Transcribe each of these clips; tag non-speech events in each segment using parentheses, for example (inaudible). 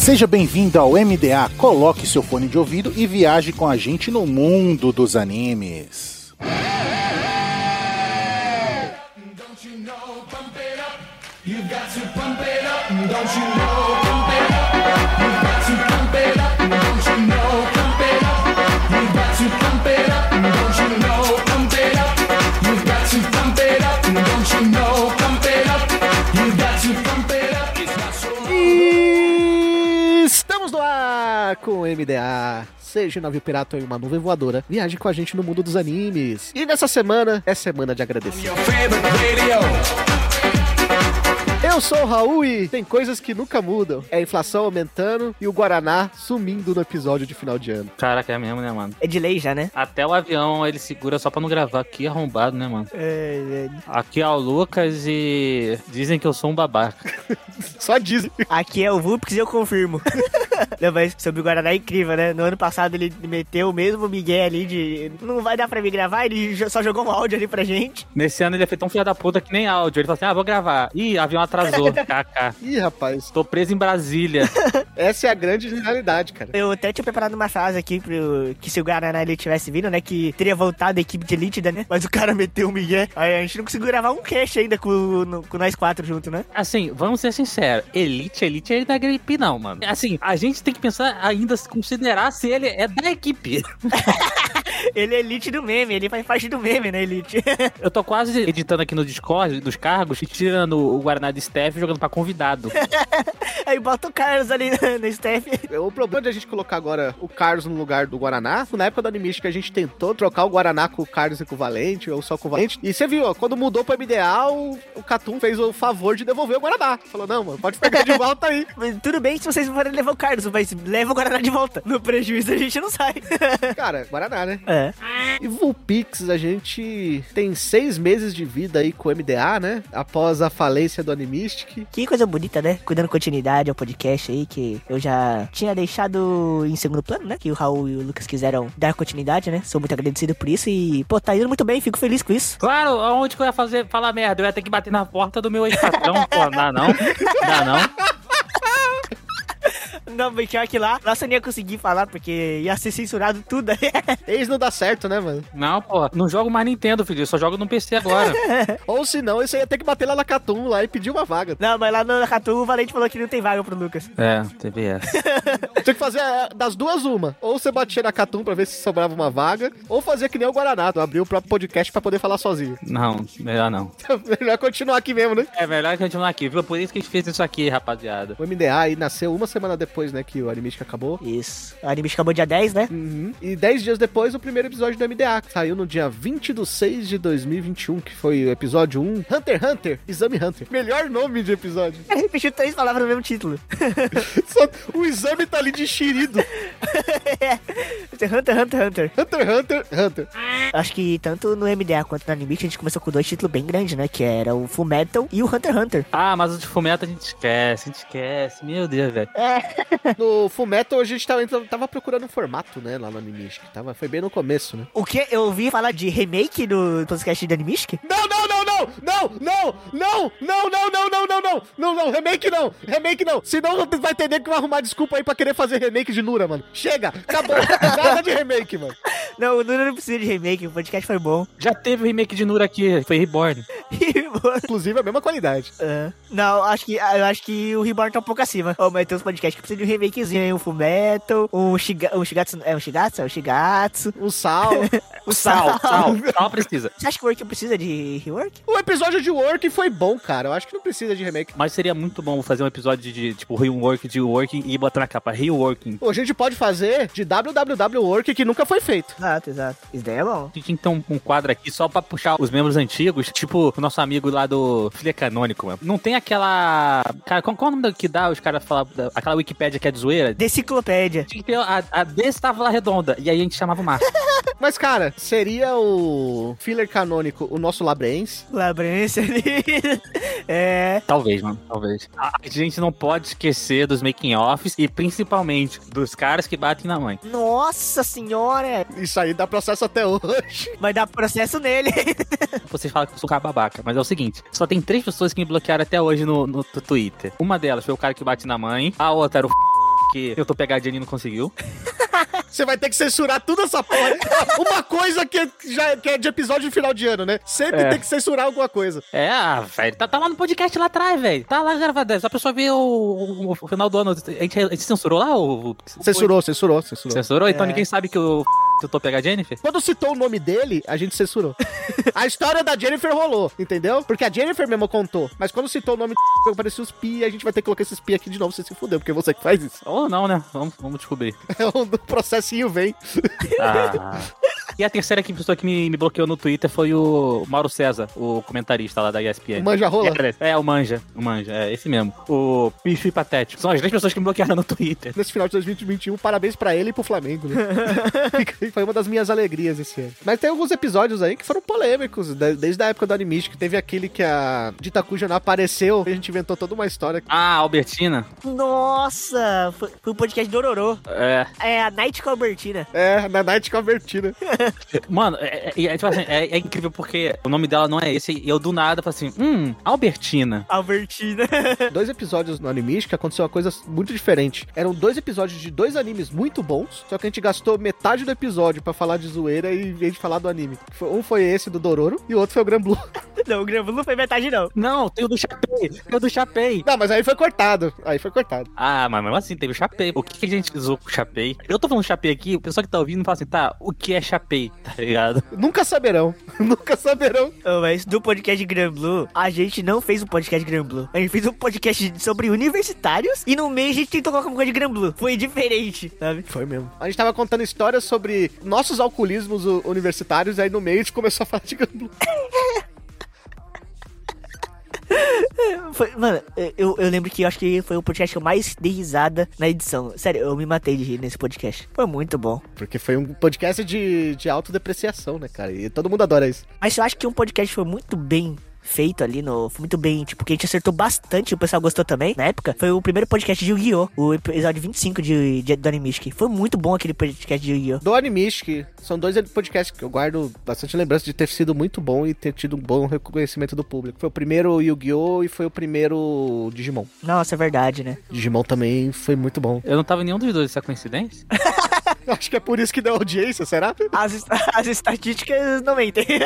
Seja bem-vindo ao MDA. Coloque seu fone de ouvido e viaje com a gente no mundo dos animes. Estamos no com o MDA. Seja um navio pirata ou em uma nuvem voadora, viaje com a gente no mundo dos animes. E nessa semana é semana de agradecer. Eu sou o Raul e tem coisas que nunca mudam. É a inflação aumentando e o Guaraná sumindo no episódio de final de ano. Caraca, é mesmo, né, mano? É de lei já, né? Até o avião ele segura só pra não gravar aqui arrombado, né, mano? É, Aqui é o Lucas e dizem que eu sou um babaca. (laughs) Só dizem. Aqui é o Vulpix e eu confirmo. (laughs) (laughs) Não, mas sobre o Guaraná é incrível, né? No ano passado ele meteu o mesmo Miguel ali de não vai dar pra me gravar, ele só jogou um áudio ali pra gente. Nesse ano ele é feito um filho da puta que nem áudio. Ele falou assim: ah, vou gravar. Ih, avião atrasou. (laughs) KK. Ih, rapaz, Tô preso em Brasília. (laughs) essa é a grande realidade, cara. Eu até tinha preparado uma frase aqui pro que se o Guaraná ele tivesse vindo, né? Que teria voltado a equipe de elite, né? Mas o cara meteu o Miguel. Aí a gente não conseguiu gravar um cast ainda com, no- com nós quatro junto, né? Assim, vamos ser sinceros. Elite, Elite, ele não é gripe, não, mano. Assim, a gente tem que pensar ainda, considerar se ele é da equipe. (laughs) Ele é elite do meme, ele faz parte do meme, né, elite? (laughs) Eu tô quase editando aqui no Discord dos cargos e tirando o Guaraná de Steph e jogando pra convidado. (laughs) Aí bota o Carlos ali no, no staff. O problema de a gente colocar agora o Carlos no lugar do Guaraná, na época do Animist que a gente tentou trocar o Guaraná com o Carlos equivalente, ou só com o Valente. E você viu, ó, quando mudou pro MDA, o, o Catum fez o favor de devolver o Guaraná. Falou, não, mano, pode pegar de volta aí. (laughs) Mas tudo bem se vocês forem levar o Carlos, mas leva o Guaraná de volta. No prejuízo a gente não sai. Cara, Guaraná, né? É. E Vulpix, a gente tem seis meses de vida aí com o MDA, né? Após a falência do Animistic. Que coisa bonita, né? Cuidando continuidade ao podcast aí, que eu já tinha deixado em segundo plano, né? Que o Raul e o Lucas quiseram dar continuidade, né? Sou muito agradecido por isso e, pô, tá indo muito bem, fico feliz com isso. Claro, aonde que eu ia fazer, falar merda? Eu ia ter que bater na porta do meu ex-patrão. Pô, não dá não. Dá não. (laughs) Não, que lá, nossa, eu não ia conseguir falar, porque ia ser censurado tudo. (laughs) Eles não dá certo, né, mano? Não, pô. Não jogo mais Nintendo, filho. Eu só jogo no PC agora. (laughs) Ou se não, você ia ter que bater lá na Catum lá e pedir uma vaga. não, mas lá no Catu, o Valente falou que não tem vaga pro Lucas. É, teve essa. (laughs) Tinha que fazer é, das duas uma. Ou você batia na Catum pra ver se sobrava uma vaga, ou fazer que nem o Guaraná, abrir o próprio podcast pra poder falar sozinho. Não, melhor não. Melhor continuar aqui mesmo, né? É melhor continuar aqui, viu? Por isso que a gente fez isso aqui, rapaziada. O MDA aí nasceu uma semana depois, né, que o Animistic acabou. Isso. O anime acabou dia 10, né? Uhum. E dez dias depois, o primeiro episódio do MDA, que saiu no dia 20 de 6 de 2021, que foi o episódio 1, Hunter x Hunter, Exame Hunter. Melhor nome de episódio. Ele repetiu três palavras no mesmo título. (laughs) Só- o exame tá ali de xerido. (laughs) Hunter, Hunter, Hunter. Hunter Hunter, Hunter. Acho que tanto no MDA quanto no Anime a gente começou com dois títulos bem grandes, né? Que era o Full Metal e o Hunter x Hunter. Ah, mas o de Fumeta a gente esquece, a gente esquece. Meu Deus, velho. No Fullmetal a gente tava, tava procurando um formato, né, lá no Animistic. Tava, foi bem no começo, né? O que? Eu ouvi falar de remake do podcast de Animistic? Não, não, não, não! Não, não, não, não, não, não, não, não, não, não, não, remake não, remake não. Senão vai entender que vai arrumar desculpa aí pra querer fazer remake de Nura, mano. Chega, acabou. Nada de remake, mano. Não, o Nuno não precisa de remake, o podcast foi bom. Já teve o remake de Nura aqui, foi Reborn. Inclusive a mesma qualidade. É. Não, acho que, eu acho que o Reborn tá um pouco acima. Oh, mas tem uns podcasts que de um remakezinho, hein? Um Fullmetal, um, Shiga, um Shigatsu... É um Shigatsu? É um Shigatsu. O sal. (laughs) (laughs) O Sal, sal, sal precisa. Você acha que o Work precisa de rework? o episódio de Work foi bom, cara. Eu acho que não precisa de remake. Mas seria muito bom fazer um episódio de, tipo, rework de working e botar na capa reworking. Pô, a gente pode fazer de www Work que nunca foi feito. Exato, exato. Isso daí é bom. A gente que ter um, um quadro aqui só pra puxar os membros antigos, tipo o nosso amigo lá do Filha Canônico, mano. Não tem aquela. Cara, qual, qual é o nome que dá os caras falar? Aquela Wikipédia que é de zoeira? Deciclopédia. Tinha que ter a, a desse tava lá redonda. E aí a gente chamava o Márcio. (laughs) Mas, cara, seria o filler canônico o nosso Labrense. Labrança (laughs) ali. é. talvez, mano, talvez. A gente não pode esquecer dos making-offs e principalmente dos caras que batem na mãe. Nossa senhora! Isso aí dá processo até hoje. Vai dar processo nele. (laughs) Vocês falam que eu sou cara babaca, mas é o seguinte: só tem três pessoas que me bloquearam até hoje no, no Twitter. Uma delas foi o cara que bate na mãe, a outra era o que eu tô pegadinha e não conseguiu. (laughs) Você vai ter que censurar tudo essa porra. (laughs) Uma coisa que, já, que é de episódio de final de ano, né? Sempre É. tem que censurar alguma coisa. É, ah, velho, tá, tá lá no podcast lá atrás, velho. Tá lá gravado. Só a pessoa ver o, o- o final do ano. A gente, a gente censurou lá? O, Censurou, censurou, censurou. Censurou? Então É. ninguém sabe que eu, tô pegar a Jennifer? Quando citou o nome dele, a gente censurou. (laughs) a história da Jennifer rolou, entendeu? Porque a Jennifer mesmo contou. Mas quando citou o nome apareceu (laughs) os pi, a gente vai ter que colocar esses pi aqui de novo, você se fudeu, porque é você que faz isso. Ou não, né? Vamos, vamos descobrir. o (laughs) processinho vem. Ah. E a terceira que- pessoa que me, me bloqueou no Twitter foi o Mauro César, o comentarista lá da ESPN. O manja rola. É, o Manja. O Manja, é esse mesmo. O Bicho e Patético. São as três pessoas que me bloquearam no Twitter. Nesse final de 2021, parabéns pra ele e pro Flamengo, né? Foi uma das minhas alegrias esse ano. Mas tem alguns episódios aí que foram polêmicos, de- desde a época do Animistic. Teve aquele que a Dita não apareceu, a gente inventou toda uma história. Ah, Albertina. Nossa, foi, foi o podcast do Ororô. É. É a Night com a Albertina. É, na Night Convertina. (laughs) Mano, é, é- é, tipo assim, é- é incrível porque o nome dela não é esse. E eu do nada falei assim: hum, Albertina. Albertina. (laughs) dois episódios no Animistic aconteceu uma coisa muito diferente. Eram dois episódios de dois animes muito bons, só que a gente gastou metade do episódio pra falar de zoeira e em vez de falar do anime. Um foi esse do Dororo e o outro foi o Gran Blue. (laughs) não, o Grambulo não foi metade, não. Não, tem o do Chapei. Tem o do Chapei. Não, mas aí foi cortado. Aí foi cortado. Ah, mas mesmo assim, teve o Chapei. O que, que a gente usou com o Chapei? Eu tô falando Chapei aqui, o pessoal que tá ouvindo fala assim, tá, o que é Chapei? Tá ligado? Nunca saberão. (laughs) Nunca saberão. Ô, mas do podcast Gran Blue, a gente não fez um podcast Gran Blue. A gente fez um podcast sobre universitários e no meio a gente tentou colocar uma coisa de Gran Blue. Foi diferente, sabe? Foi mesmo. A gente tava contando histórias sobre nossos alcoolismos universitários, aí no meio a gente começou a falar de Gran Blue. (laughs) Foi, mano, eu, eu lembro que eu acho que foi o podcast que eu mais dei risada na edição. Sério, eu me matei de rir nesse podcast. Foi muito bom. Porque foi um podcast de, de autodepreciação, né, cara? E todo mundo adora isso. Mas eu acho que um podcast foi muito bem feito ali no. Foi muito bem, tipo, que a gente acertou bastante, o pessoal gostou também. Na época, foi o primeiro podcast de Yu-Gi-Oh! O episódio 25 de, de, do Animistic. Foi muito bom aquele podcast de Yu-Gi-Oh! Do Animistic, são dois podcasts que eu guardo bastante lembrança de ter sido muito bom e ter tido um bom reconhecimento do público. Foi o primeiro Yu-Gi-Oh! e foi o primeiro Digimon. Nossa, é verdade, né? Digimon também foi muito bom. Eu não tava em nenhum dos dois, isso é coincidência? (laughs) (laughs) Acho que é por isso que deu audiência, será? As, (laughs) as estatísticas não mentem. (laughs)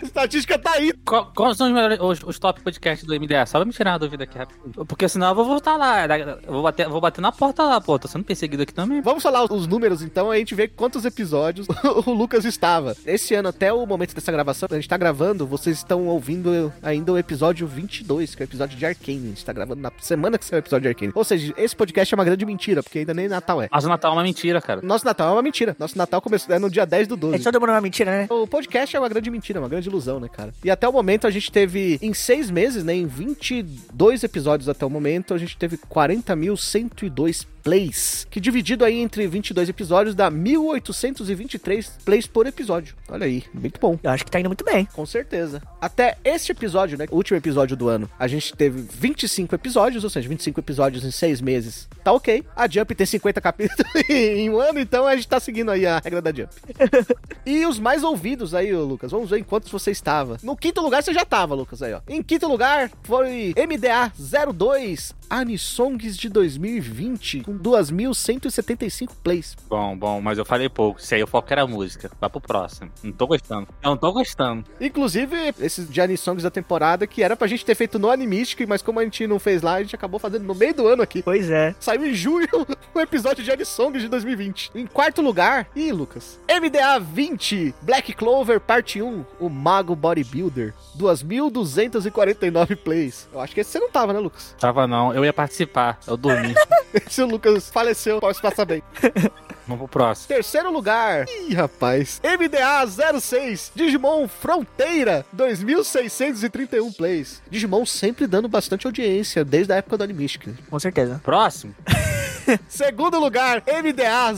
A estatística tá aí. Qual- Quais são os, melhores, os, os top podcasts do MDA? Só pra me tirar a dúvida aqui rapidinho. Porque senão eu vou voltar lá. Eu vou bater, vou bater na porta lá, pô. Tô sendo perseguido aqui também. Vamos falar os números então, a gente vê quantos episódios o Lucas estava. Esse ano, até o momento dessa gravação, a gente tá gravando, vocês estão ouvindo ainda o episódio 22, que é o episódio de Arcane. A gente tá gravando na semana que saiu o episódio de Arcane. Ou seja, esse podcast é uma grande mentira, porque ainda nem Natal é. Mas o Natal é uma mentira, cara. Nosso Natal é uma mentira. Nosso Natal começou é no dia 10 do É 12. todo mundo uma mentira, né? O podcast é uma grande mentira, uma grande ilusão, né, cara? E até o momento a gente teve, em seis meses, né, em 22 episódios até o momento, a gente teve 40.102 plays, que dividido aí entre 22 episódios dá 1.823 plays por episódio. Olha aí, muito bom. Eu acho que tá indo muito bem. Com certeza. Até este episódio, né? O último episódio do ano, a gente teve 25 episódios, ou seja, 25 episódios em 6 meses. Tá ok. A Jump tem 50 (laughs) capítulos em um ano, então a gente tá seguindo aí a regra da Jump. (laughs) e os mais ouvidos aí, Lucas, vamos ver em quantos você estava. No quinto lugar você já tava, Lucas, aí, ó. Em quinto lugar foi MDA 02 Anisongs de 2020, com 2.175 plays. Bom, bom, mas eu falei pouco. Se aí o foco era a música. Vai pro próximo. Não tô gostando. Eu não tô gostando. Inclusive, esses de Anisongs da temporada, que era pra gente ter feito no Animistic, mas como a gente não fez lá, a gente acabou fazendo no meio do ano aqui. Pois é. Saiu em julho (laughs) o episódio de Anisongs de 2020. Em quarto lugar, ih, Lucas, MDA 20, Black Clover Parte 1, o Mago Bodybuilder, 2.249 plays. Eu acho que esse você não tava, né, Lucas? Tava não. Eu ia participar. Eu dormi. (laughs) Esse o Lucas faleceu, pode passar bem. (laughs) Vamos pro próximo. Terceiro lugar, ih, rapaz, MDA 06, Digimon Fronteira, 2.631 plays. Digimon sempre dando bastante audiência, desde a época do Animistic. Com certeza. Próximo? (laughs) (laughs) Segundo lugar, MDA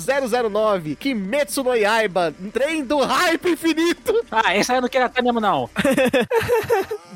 009, Kimetsu no Yaiba, Trem do Hype Infinito. Ah, esse aí eu não queria até mesmo, não. (laughs)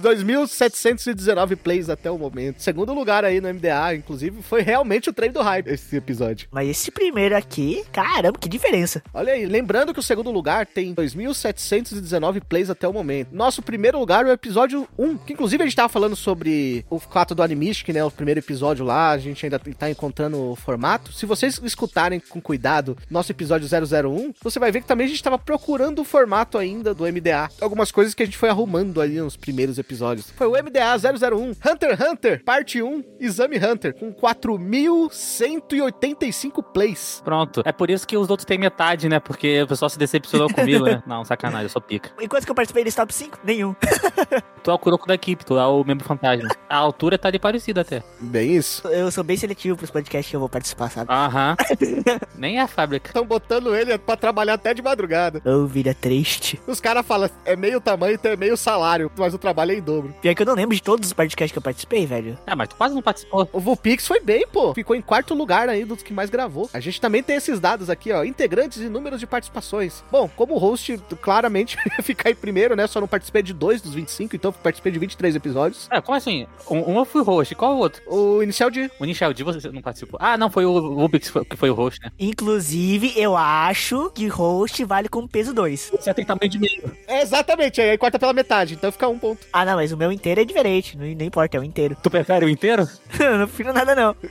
2.719 plays até o momento. Segundo lugar aí no MDA, inclusive, foi realmente o Trem do Hype esse episódio. Mas esse primeiro aqui, caramba, que diferença. Olha aí, lembrando que o segundo lugar tem 2.719 plays até o momento. Nosso primeiro lugar é o episódio 1, que inclusive a gente tava falando sobre o fato do Animistic, né? O primeiro episódio lá, a gente ainda tá encontrando o formato formato, se vocês escutarem com cuidado nosso episódio 001, você vai ver que também a gente estava procurando o formato ainda do MDA. Algumas coisas que a gente foi arrumando ali nos primeiros episódios. Foi o MDA 001, Hunter x Hunter, parte 1, Exame Hunter, com 4.185 plays. Pronto. É por isso que os outros têm metade, né? Porque o pessoal se decepcionou comigo, né? (laughs) Não, sacanagem, eu sou pica. E quantos que eu participei desse top 5? Nenhum. (laughs) Tu é o Kuroko da equipe, tu é o membro fantasma. A altura tá ali parecida até. Bem isso. Eu sou bem seletivo pros podcasts que eu vou participar, sabe? Aham. (laughs) Nem a fábrica. Estão botando ele pra trabalhar até de madrugada. Ô, vida triste. Os caras falam, é meio tamanho, então é meio salário, mas o trabalho é em dobro. Pior que eu não lembro de todos os podcasts que eu participei, velho. Ah, mas tu quase não participou. O Vulpix foi bem, pô. Ficou em quarto lugar aí dos que mais gravou. A gente também tem esses dados aqui, ó. Integrantes e números de participações. Bom, como host, claramente (laughs) ia ficar em primeiro, né? Só não participei de dois dos 25, então participei de 23 episódios. É, como assim? Um, um eu fui host, qual o outro? O inicial de. O Initial D você não participou. Ah, não, foi o Rubix que foi- foi o host, né? Inclusive, eu acho que host vale como peso 2. Você tem tamanho de meio. É, exatamente, aí corta pela metade, então fica um ponto. Ah, não, mas o meu inteiro é diferente. Não, não importa, é o inteiro. Tu prefere o inteiro? (laughs) Eu não prefiro nada, não. (laughs)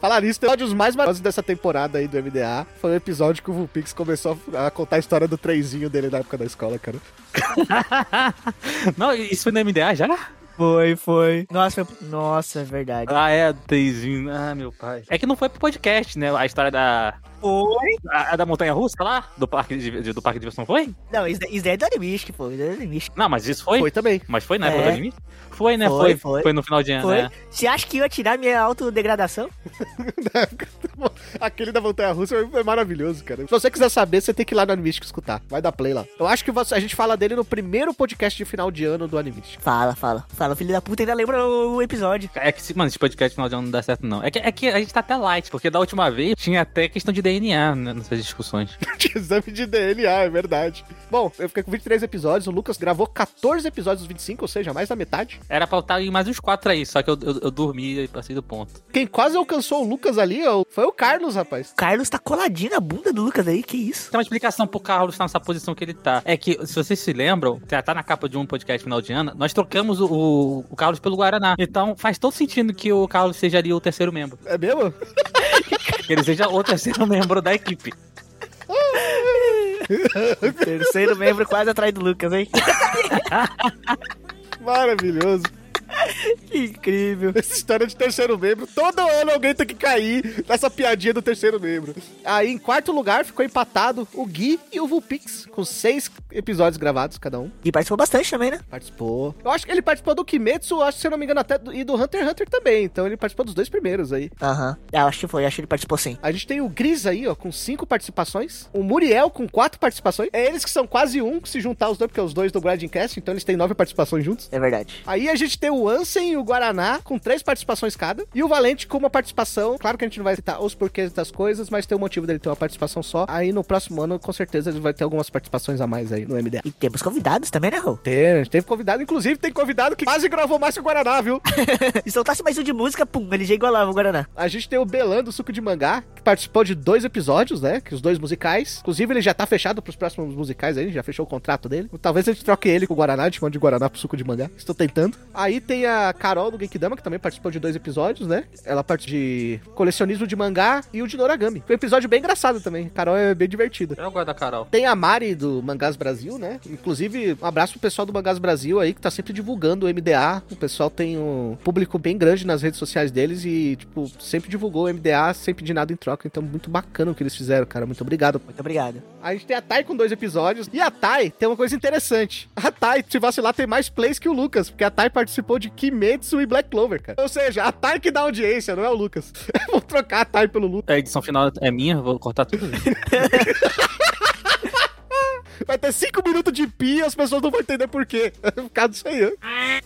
Falar nisso, tem episódios mais maravilhosos dessa temporada aí do MDA. Foi o episódio que o Vulpix começou a contar a história do trenzinho dele na época da escola, cara. (laughs) não, isso foi no MDA já? Foi, foi. Nossa, foi... Nossa, é verdade. Ah, é, Teizinho. Ah, meu pai. É que não foi pro podcast, né? A história da. Foi? A, a da montanha russa lá? Do parque de, de- do parque de diversão foi? Não, isso, é do Animistic, pô. Isso é do Animistic. Não, mas isso foi. Foi também. Mas foi na É. época do anime? Foi, né? Foi, Foi, foi. foi. no final de ano, Foi? né? Você acha que ia tirar minha autodegradação? (laughs) Aquele da Montanha Russa foi maravilhoso, cara. Se você quiser saber, você tem que ir lá no Animistic escutar. Vai dar play lá. Eu acho que você- a gente fala dele no primeiro podcast de final de ano do Animistic. Fala, fala. Fala, filho da puta ainda lembra o, o episódio. É que, mano, esse podcast final de ano não dá certo, não. É que, é que a gente tá até light, porque da última vez tinha até questão de DNA né, nessas discussões. (laughs) Tinha exame de DNA, é verdade. Bom, eu fiquei com 23 episódios, o Lucas gravou 14 episódios dos 25, ou seja, mais da metade. Era pra estar em mais uns quatro aí, só que eu, eu, eu dormi e passei do ponto. Quem quase alcançou o Lucas ali foi o Carlos, rapaz. O Carlos tá coladinho na bunda do Lucas aí, que isso? Tem uma explicação pro Carlos estar nessa posição que ele tá. É que, se vocês se lembram, já tá na capa de um podcast final de ano, nós trocamos o, o, o Carlos pelo Guaraná. Então faz todo sentido que o Carlos seja ali o terceiro membro. É mesmo? (laughs) Que ele seja o terceiro (laughs) membro da equipe. (laughs) Terceiro membro quase atrás do Lucas, hein? Maravilhoso. (laughs) Que incrível. Essa história de terceiro membro, todo ano alguém tem que cair nessa piadinha do terceiro membro. Aí, em quarto lugar, ficou empatado o Gui e o Vulpix, com seis episódios gravados cada um. E participou bastante também, né? Participou. Eu acho que ele participou do Kimetsu, acho que se eu não me engano, até do, e do Hunter x Hunter também. Então ele participou dos dois primeiros aí. Aham. Ah, acho que foi, acho que ele participou sim. A gente tem o Gris aí, ó, com cinco participações. O Muriel com quatro participações. É eles que são quase um, se juntar os dois, porque é os dois do Grading Cast, então eles têm nove participações juntos. É verdade. Aí a gente tem o Ansem e o Guaraná com três participações cada. E o Valente com uma participação. Claro que a gente não vai citar os porquês das coisas, mas tem o motivo dele ter uma participação só. Aí no próximo ano, com certeza, ele vai ter algumas participações a mais aí no MDA. E temos convidados também, né, Rô? Tem, a gente teve convidado, inclusive tem convidado que quase gravou mais que o Guaraná, viu? Se (laughs) soltasse mais um de música, pum, ele já igualava o Guaraná. A gente tem o Belan do Suco de Mangá, que participou de dois episódios, né? Que os dois musicais. Inclusive, ele já tá fechado pros próximos musicais aí, já fechou o contrato dele. Talvez a gente troque ele com o Guaraná, a gente mande de Guaraná pro Suco de Mangá. Estou tentando. Aí tem a Carol do Genkidama, que também participou de dois episódios, né? Ela participou de colecionismo de mangá e o de Noragami. Foi um episódio bem engraçado também. A Carol é bem divertida. Eu gosto da Carol. Tem a Mari do Mangás Brasil, né? Inclusive, um abraço pro pessoal do Mangás Brasil aí, que tá sempre divulgando o MDA. O pessoal tem um público bem grande nas redes sociais deles e, tipo, sempre divulgou o MDA sem pedir nada em troca. Então, muito bacana o que eles fizeram, cara. Muito obrigado. Muito obrigado. A gente tem a Thay com dois episódios. E a Thay tem uma coisa interessante. A Thay, se vacilar, tem mais plays que o Lucas, porque a Thay participou de Kimetsu e Black Clover, cara. Ou seja, a Thay que dá audiência, não é o Lucas. (laughs) Vou trocar a Thay pelo Lucas. A edição final é minha, vou cortar tudo. (laughs) Vai ter cinco minutos de pi e as pessoas não vão entender por quê. (laughs) Por causa disso aí.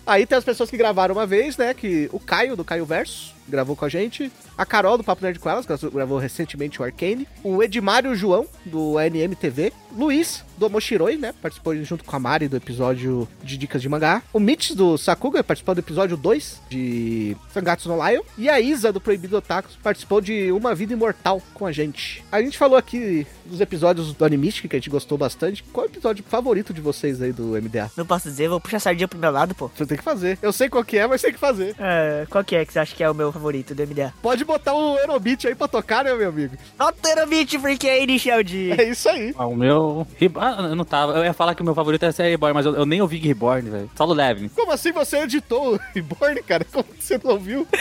Aí tem as pessoas que gravaram uma vez, né? Que o Caio, do Caio Verso, gravou com a gente. A Carol, do Papo Nerd com Elas, que gravou recentemente o Arcane. O Edmário João, do ANM TV. Luiz, do Omoshiroi, né? Participou junto com a Mari do episódio de Dicas de Mangá. O Mitch, do Sakuga, participou do episódio 2 de Sangatsu no Lion. E a Isa, do Proibido Otaku, participou de Uma Vida Imortal com a gente. A gente falou aqui dos episódios do Animistic, que a gente gostou bastante. Qual é o episódio favorito de vocês aí do MDA? Não posso dizer, vou puxar a sardinha pro meu lado, pô. Você tem que fazer. Eu sei qual que é, mas tem que fazer. É, qual que é que você acha que é o meu favorito do MDA? Pode botar o Aerobeat aí pra tocar, né, meu amigo? Alteramente porque é inicial de... É isso aí. Ah, o meu. Ah, eu não tava. Eu ia falar que o meu favorito era ser Reborn, mas eu, eu nem ouvi Reborn, velho. Só o Levin. Como assim você editou o Reborn, cara? Como você não ouviu? (laughs)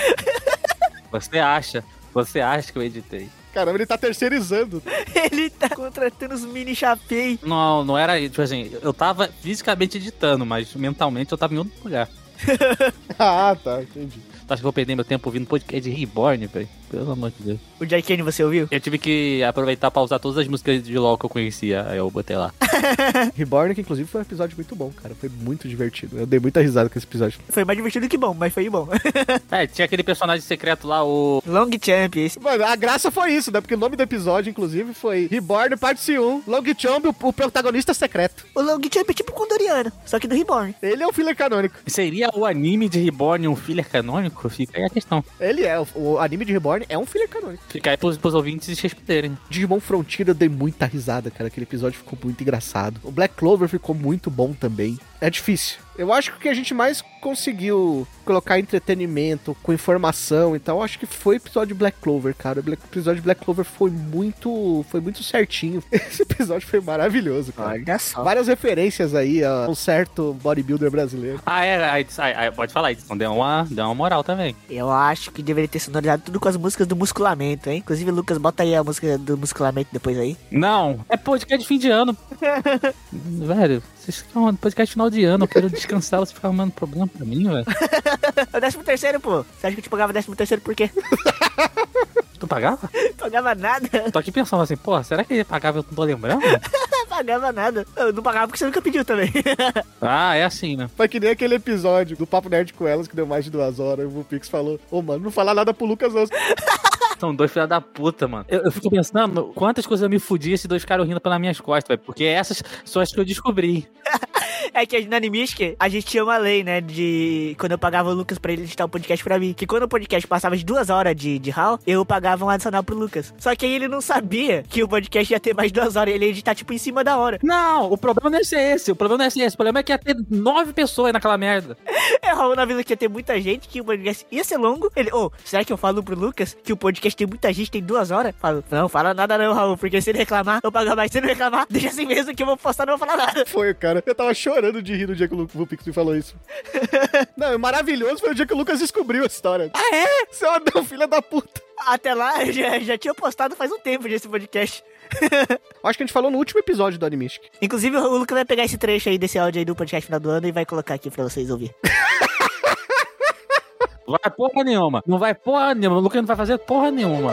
Você acha? Você acha que eu editei? Caramba, ele tá terceirizando. (laughs) Ele tá contratando os mini chapei. Não, não era. Tipo assim, eu tava fisicamente editando, mas mentalmente eu tava em outro lugar. (laughs) Ah, tá, entendi. Tu acha que vou perder meu tempo ouvindo podcast de Reborn, velho? Pelo amor de Deus. O Jai Kane você ouviu? Eu tive que aproveitar pra usar todas as músicas de LOL que eu conhecia. Aí eu botei lá. (laughs) Reborn, que inclusive foi um episódio muito bom, cara. Foi muito divertido. Eu dei muita risada com esse episódio. Foi mais divertido que bom, mas foi bom. (laughs) É, tinha aquele personagem secreto lá, o. Long Champ, esse. Mano, a graça foi isso, né? Porque o nome do episódio, inclusive, foi Reborn Parte 1, Long Chomp, o, o protagonista secreto. O Long Champ é tipo o Condoriano, só que do Reborn. Ele é o filler canônico. Seria o anime de Reborn um filler canônico? Fica aí a questão. Ele é. O, o anime de Reborn é um filler canônico. Fica aí pros, pros ouvintes se responderem. Digimon Frontier eu dei muita risada, cara. Aquele episódio ficou muito engraçado. O Black Clover ficou muito bom também. É difícil. Eu acho que o que a gente mais conseguiu colocar entretenimento com informação e tal, acho que foi o episódio de Black Clover, cara. O Black- episódio de Black Clover foi muito, foi muito certinho. (laughs) Esse episódio foi maravilhoso, cara. Olha só. Várias referências aí a um certo bodybuilder brasileiro. Ah, é, aí, aí, aí, pode falar, então deu uma, deu uma moral também. Eu acho que deveria ter sonorizado tudo com as músicas do musculamento, hein? Inclusive, Lucas, bota aí a música do musculamento depois aí. Não, é podcast de fim de ano. (laughs) velho, vocês ficam podcast final de ano, eu quero descansar, você fica arrumando problema pra mim, velho. É (laughs) o décimo terceiro, pô. Você acha que eu te pagava décimo terceiro por quê? Tu pagava? (laughs) pagava nada. Tô aqui pensando assim, pô, será que ele pagava eu não tô lembrando? Não pagava nada. Eu não pagava porque você nunca pediu também. (laughs) ah, é assim, né? Foi que nem aquele episódio do Papo Nerd com elas que deu mais de duas horas. O Vulpix falou: Ô, mano, não falar nada pro Lucas, não. (laughs) São dois filha da puta, mano. Eu, eu fico pensando quantas coisas eu me fudi esses dois caras rindo pelas minhas costas, velho. Porque essas são as que eu descobri. (laughs) É que na Animistic, a gente tinha uma lei, né? De. Quando eu pagava o Lucas pra ele editar o podcast pra mim. Que quando o podcast passava de duas horas de, de HAL, eu pagava um adicional pro Lucas. Só que aí ele não sabia que o podcast ia ter mais duas horas. Ele ia editar, tipo, em cima da hora. Não, o problema não é ser esse. O problema não é ser esse. O problema é que ia ter nove pessoas naquela merda. (laughs) É, Raul na vez que ia ter muita gente, que o podcast ia ser longo. Ele, ô, será que eu falo pro Lucas que o podcast tem muita gente, tem duas horas? Falo, não, fala nada não, Raul, porque se ele reclamar, eu pago mais. Se ele não reclamar, (laughs) deixa assim mesmo que eu vou postar, não vou falar nada. Foi, cara. Eu tava chorando de rir no dia que o Lu- Vulpix me falou isso. (laughs) não, o maravilhoso foi o dia que o Lucas descobriu a história. Ah, é? Seu Adão, filha da puta. Até lá, eu já, já tinha postado faz um tempo desse podcast. (laughs) Acho que a gente falou no último episódio do Animistic. Inclusive, o Lucas vai pegar esse trecho aí desse áudio aí do podcast final do ano e vai colocar aqui pra vocês ouvir. (laughs) Vai porra nenhuma. Não vai porra nenhuma. O Lucas não vai fazer porra nenhuma.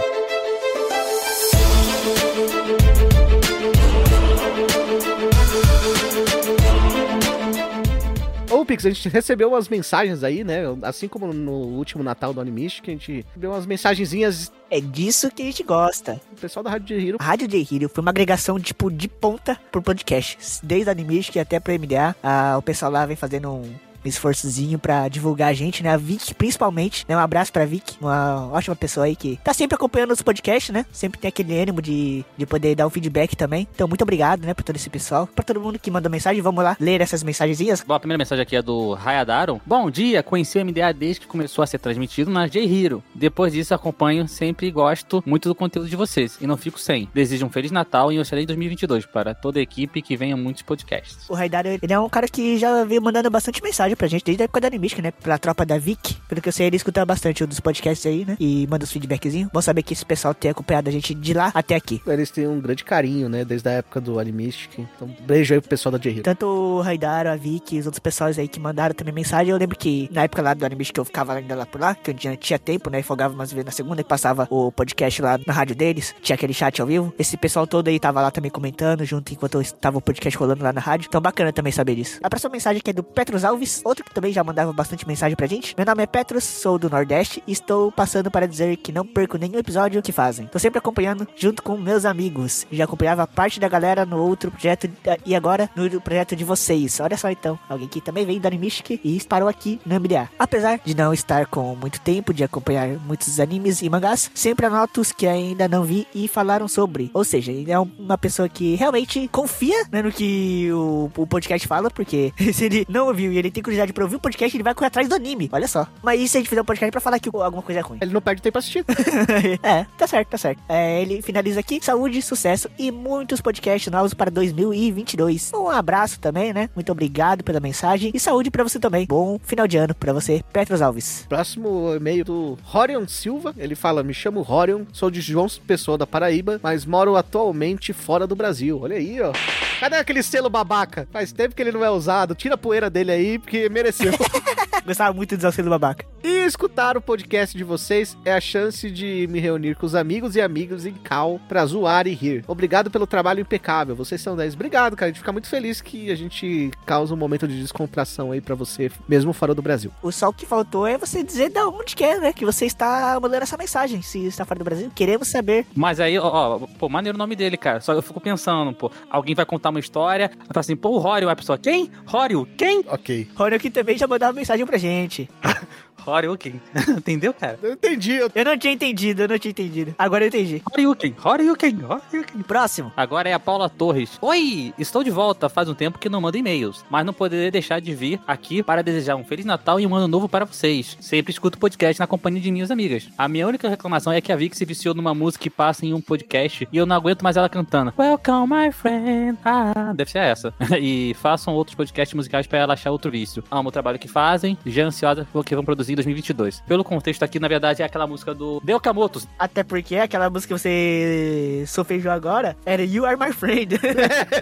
Pix, a gente recebeu umas mensagens aí, né? Assim como no último Natal do Animistic, a gente recebeu umas mensagenzinhas É disso que a gente gosta. do pessoal da Rádio de Hero. A Rádio J Hero foi uma agregação, tipo, de ponta pro podcast. Desde a Animistic até pro MDA, ah, o pessoal lá vem fazendo um esforçozinho pra divulgar a gente, né? A Vic, principalmente, né? Um abraço pra Vic, uma ótima pessoa aí que tá sempre acompanhando os podcasts, né? Sempre tem aquele ânimo de, de poder dar um feedback também. Então, muito obrigado, né, por todo esse pessoal. Pra todo mundo que mandou mensagem, vamos lá ler essas mensagenzinhas. Bom, a primeira mensagem aqui é do Hayadaron. Bom dia, conheci o MDA desde que começou a ser transmitido na J-Hero. Depois disso, acompanho sempre e gosto muito do conteúdo de vocês. E não fico sem. Desejo um Feliz Natal e um excelente 2022 para toda a equipe que venha muitos podcasts. O Raidar, ele é um cara que já veio mandando bastante mensagem pra gente desde a época da Animistic, né? Pela tropa da Vic. Pelo que eu sei, ele escuta bastante um dos podcasts aí, né? E manda os feedbackzinhos. Bom saber que esse pessoal tem acompanhado a gente de lá até aqui. Eles têm um grande carinho, né? Desde a época do Animistic. Então, beijo aí pro pessoal da J-Hero. Tanto o Raidar, a Vic e os outros pessoais aí que mandaram também mensagem. Eu lembro que na época lá do Animistic que eu ficava ainda lá por lá, que eu tinha, tinha tempo, né? E folgava umas vezes na segunda que passava o podcast lá na rádio deles. Tinha aquele chat ao vivo. Esse pessoal todo aí tava lá também comentando junto enquanto estava o podcast rolando lá na rádio. Então bacana também saber disso. A próxima mensagem aqui é do Petros Alves, outro que também já mandava bastante mensagem pra gente. Meu nome é Petros, sou do Nordeste e estou passando para dizer que não perco nenhum episódio que fazem. Tô sempre acompanhando junto com meus amigos. Já acompanhava parte da galera no outro projeto e agora no projeto de vocês. Olha só então, alguém que também veio da Animistic e parou aqui no MDA. Apesar de não estar com muito tempo de acompanhar muitos animes e mangás, sempre anoto os que ainda não vi e falaram sobre. Ou seja, ele é um- uma pessoa que realmente confia né, no que o, o podcast fala, porque (laughs) se ele não ouviu e ele tem curiosidade pra ouvir o podcast, ele vai correr atrás do anime. Olha só. Mas e se a gente fizer um podcast pra falar que alguma coisa é ruim? Ele não perde tempo assistindo. (laughs) é, tá certo, tá certo. É, ele finaliza aqui. Saúde, sucesso e muitos podcasts novos para 2022. Um abraço também, né? Muito obrigado pela mensagem. E saúde pra você também. Bom final de ano pra você, Petros Alves. Próximo e-mail do Rorion Silva. Ele fala: Me chamo Rorion, sou de João Pessoa da Paraíba, mas moro atualmente fora do Brasil. Olha aí, ó. Cadê aquele selo babaca? Faz tempo que ele não é usado. Tira a poeira dele aí, porque mereceu. (laughs) Gostava muito de usar o selo babaca. E escutar o podcast de vocês é a chance de me reunir com os amigos e amigos em cal pra zoar e rir. Obrigado pelo trabalho impecável. Vocês são 10. Obrigado, cara. A gente fica muito feliz que a gente causa um momento de descontração aí pra você, mesmo fora do Brasil. O só o que faltou é você dizer da onde que é, né? Que você está mandando essa mensagem, se está fora do Brasil. Queremos saber. Mas aí, ó, ó, pô, maneiro o nome dele, cara. Só eu fico pensando, pô, alguém vai contar uma história, falar assim, pô, o Rório, a pessoa, quem? Rório, quem? Ok. Rony aqui também já mandava mensagem pra gente. (laughs) Horyuken. (laughs) Entendeu, cara? Eu entendi. Eu... Eu não tinha entendido, eu não tinha entendido. Agora eu entendi. Horyuken, Horyuken, Horyuken. Próximo. Agora é a Paula Torres. Oi, estou de volta. Faz um tempo que não mando e-mails, mas não poderia deixar de vir aqui para desejar um Feliz Natal e um Ano Novo para vocês. Sempre escuto podcast na companhia de minhas amigas. A minha única reclamação é que a Vicky se viciou numa música que passa em um podcast e eu não aguento mais ela cantando. Welcome, my friend. Ah, deve ser essa. (laughs) e façam outros podcasts musicais para ela achar outro vício. Amo o trabalho que fazem, já ansiosa pelo que vão produzir em 2022. Pelo contexto aqui, na verdade, é aquela música do Del Camotos. Até porque aquela música que você solfejou agora era You Are My Friend. (laughs)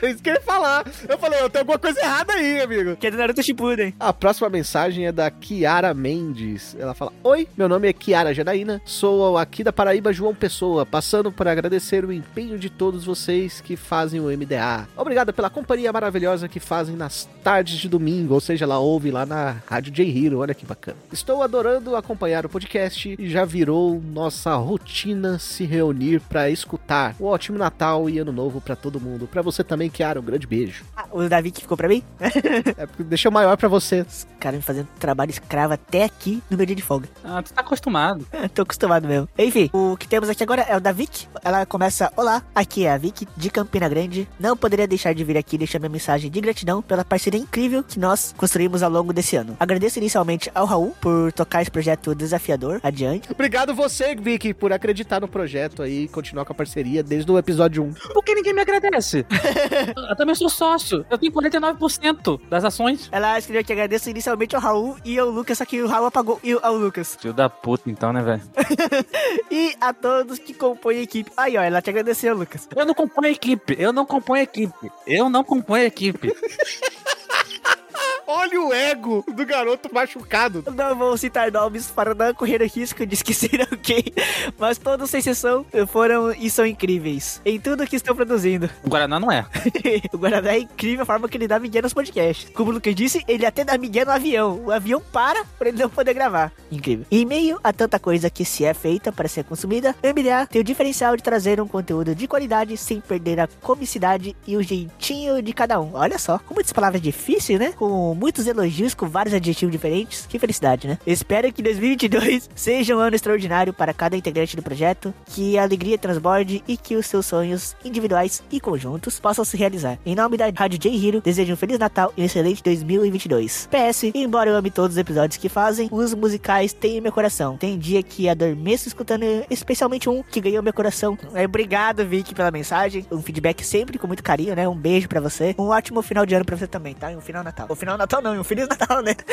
É isso que eu ia falar. Eu falei, eu tenho alguma coisa errada aí, amigo. que é do Naruto Shippuden. A próxima mensagem é da Kiara Mendes. Ela fala: Oi, meu nome é Kiara Janaína, sou aqui da Paraíba, João Pessoa, passando para agradecer o empenho de todos vocês que fazem o MDA. Obrigada pela companhia maravilhosa que fazem nas tardes de domingo, ou seja, ela ouve lá na Rádio J Hero. Olha que bacana. Estou adorando acompanhar o podcast e já virou nossa rotina se reunir para escutar. Um ótimo Natal e Ano Novo para todo mundo. Para você também, Kiara, um grande beijo. Ah, o Davi que ficou pra mim? (laughs) É porque deixa maior para você. Os caras me fazendo trabalho escravo até aqui no meu dia de folga. Ah, tu tá acostumado. (laughs) Tô acostumado mesmo. Enfim, o que temos aqui agora é o da Vic. Ela começa: Olá, aqui é a Vic de Campina Grande. Não poderia deixar de vir aqui deixar minha mensagem de gratidão pela parceria incrível que nós construímos ao longo desse ano. Agradeço inicialmente ao Raul por tocar esse projeto desafiador adiante. Obrigado você, Vicky, por acreditar no projeto aí e continuar com a parceria desde o episódio 1. Por que ninguém me agradece? (laughs) eu também sou sócio. Eu tenho 49% das ações. Ela escreveu que agradeço inicialmente ao Raul e ao Lucas, só que o Raul apagou e ao Lucas. Filho da puta, então, né, velho? (laughs) E a todos que compõem a equipe. Aí, ó, ela te agradeceu, Lucas. Eu não componho a equipe. Eu não componho a equipe. Eu não componho a equipe. (laughs) Olha o ego do garoto machucado. Não vou citar nomes para não correr o risco de esquecer (laughs) alguém, mas todos, sem exceção, foram e são incríveis em tudo que estão produzindo. O Guaraná não é. (laughs) o Guaraná é incrível a forma que ele dá migué nos podcasts. Como o Lucas disse, ele até dá migué no avião. O avião para para ele não poder gravar. Incrível. Em meio a tanta coisa que se é feita para ser consumida, o MDA tem o diferencial de trazer um conteúdo de qualidade sem perder a comicidade e o jeitinho de cada um. Olha só, com muitas palavras difíceis, né? Com muitos elogios, com vários adjetivos diferentes. Que felicidade, né? Espero que 2022 (laughs) seja um ano extraordinário para cada integrante do projeto, que a alegria transborde e que os seus sonhos individuais e conjuntos possam se realizar. Em nome da Rádio J Hero, desejo um Feliz Natal e um excelente 2022. PS, embora eu ame todos os episódios que fazem, os musicais têm meu coração. Tem dia que adormeço escutando especialmente um que ganhou meu coração. Obrigado, Vicky, pela mensagem. Um feedback sempre com muito carinho, né? Um beijo pra você. Um ótimo final de ano pra você também, tá? E um final Natal. O final Natal não, e um Feliz Natal, né? (laughs)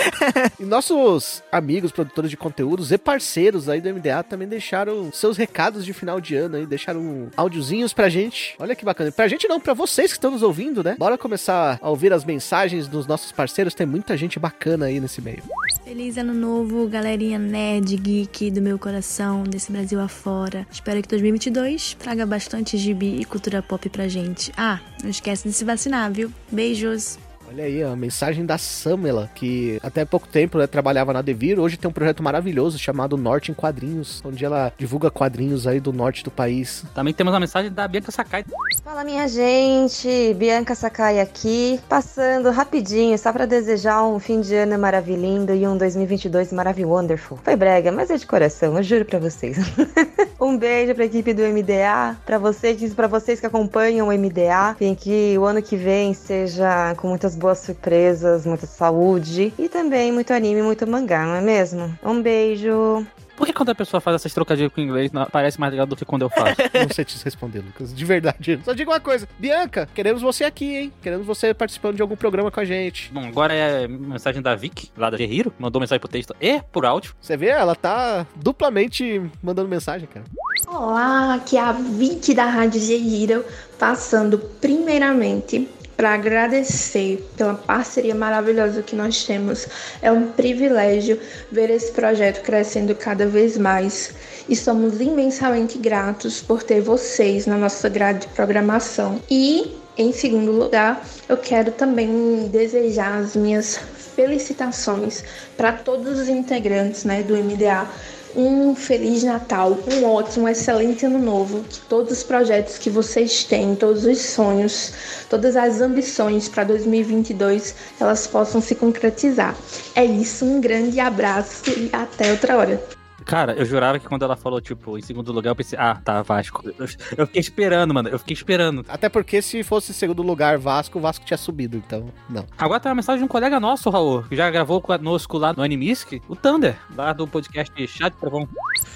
E nossos amigos, produtores de conteúdos e parceiros aí do MDA também deixaram seus recados de final de ano aí, deixaram áudiozinhos pra gente. Olha que bacana. Pra gente não, pra vocês que estão nos ouvindo, né? Bora começar a ouvir as mensagens dos nossos parceiros. Tem muita gente bacana aí nesse meio. Feliz ano novo, galerinha nerd, geek do meu coração, desse Brasil afora. Espero que 2022 traga bastante gibi e cultura pop pra gente. Ah, não esquece de se vacinar, viu? Beijos! Olha aí, a mensagem da Samela, que até pouco tempo né, trabalhava na Devir, hoje tem um projeto maravilhoso chamado Norte em Quadrinhos, onde ela divulga quadrinhos aí do norte do país. Também temos a mensagem da Bianca Sakai. Fala minha gente, Bianca Sakai aqui, passando rapidinho só pra desejar um fim de ano maravilhindo e um 2022 maravilhoso. Foi brega, mas é de coração, eu juro pra vocês. (laughs) Um beijo pra equipe do MDA, pra vocês, para vocês que acompanham o MDA. Tem que o ano que vem seja com muitas boas surpresas, muita saúde e também muito anime, muito mangá, não é mesmo? Um beijo. Por que quando a pessoa faz essas trocadilhas com o inglês não- parece mais legal do que quando eu faço? (laughs) Não sei te responder, Lucas. De verdade. Só digo uma coisa. Bianca, queremos você aqui, hein? Queremos você participando de algum programa com a gente. Bom, agora é mensagem da Vic, lá da Guerreiro. Mandou mensagem por texto e por áudio. Você vê, ela tá duplamente mandando mensagem, cara. Olá, aqui é a Vicky da Rádio Zehiro, passando primeiramente para agradecer pela parceria maravilhosa que nós temos. É um privilégio ver esse projeto crescendo cada vez mais e somos imensamente gratos por ter vocês na nossa grade de programação. E, em segundo lugar, eu quero também desejar as minhas felicitações para todos os integrantes né, do MDA um feliz Natal, um ótimo, excelente ano novo. Que todos os projetos que vocês têm, todos os sonhos, todas as ambições para 2022, elas possam se concretizar. É isso, um grande abraço e até outra hora. Cara, eu jurava que quando ela falou, tipo, em segundo lugar, eu pensei, ah, tá, Vasco. Eu, fiquei esperando, mano. Eu fiquei esperando. Até porque se fosse segundo lugar Vasco, o Vasco tinha subido, então não. Agora tem uma mensagem de um colega nosso, Raul, que já gravou conosco lá no Animisc, o Thunder, lá do podcast de Trovão.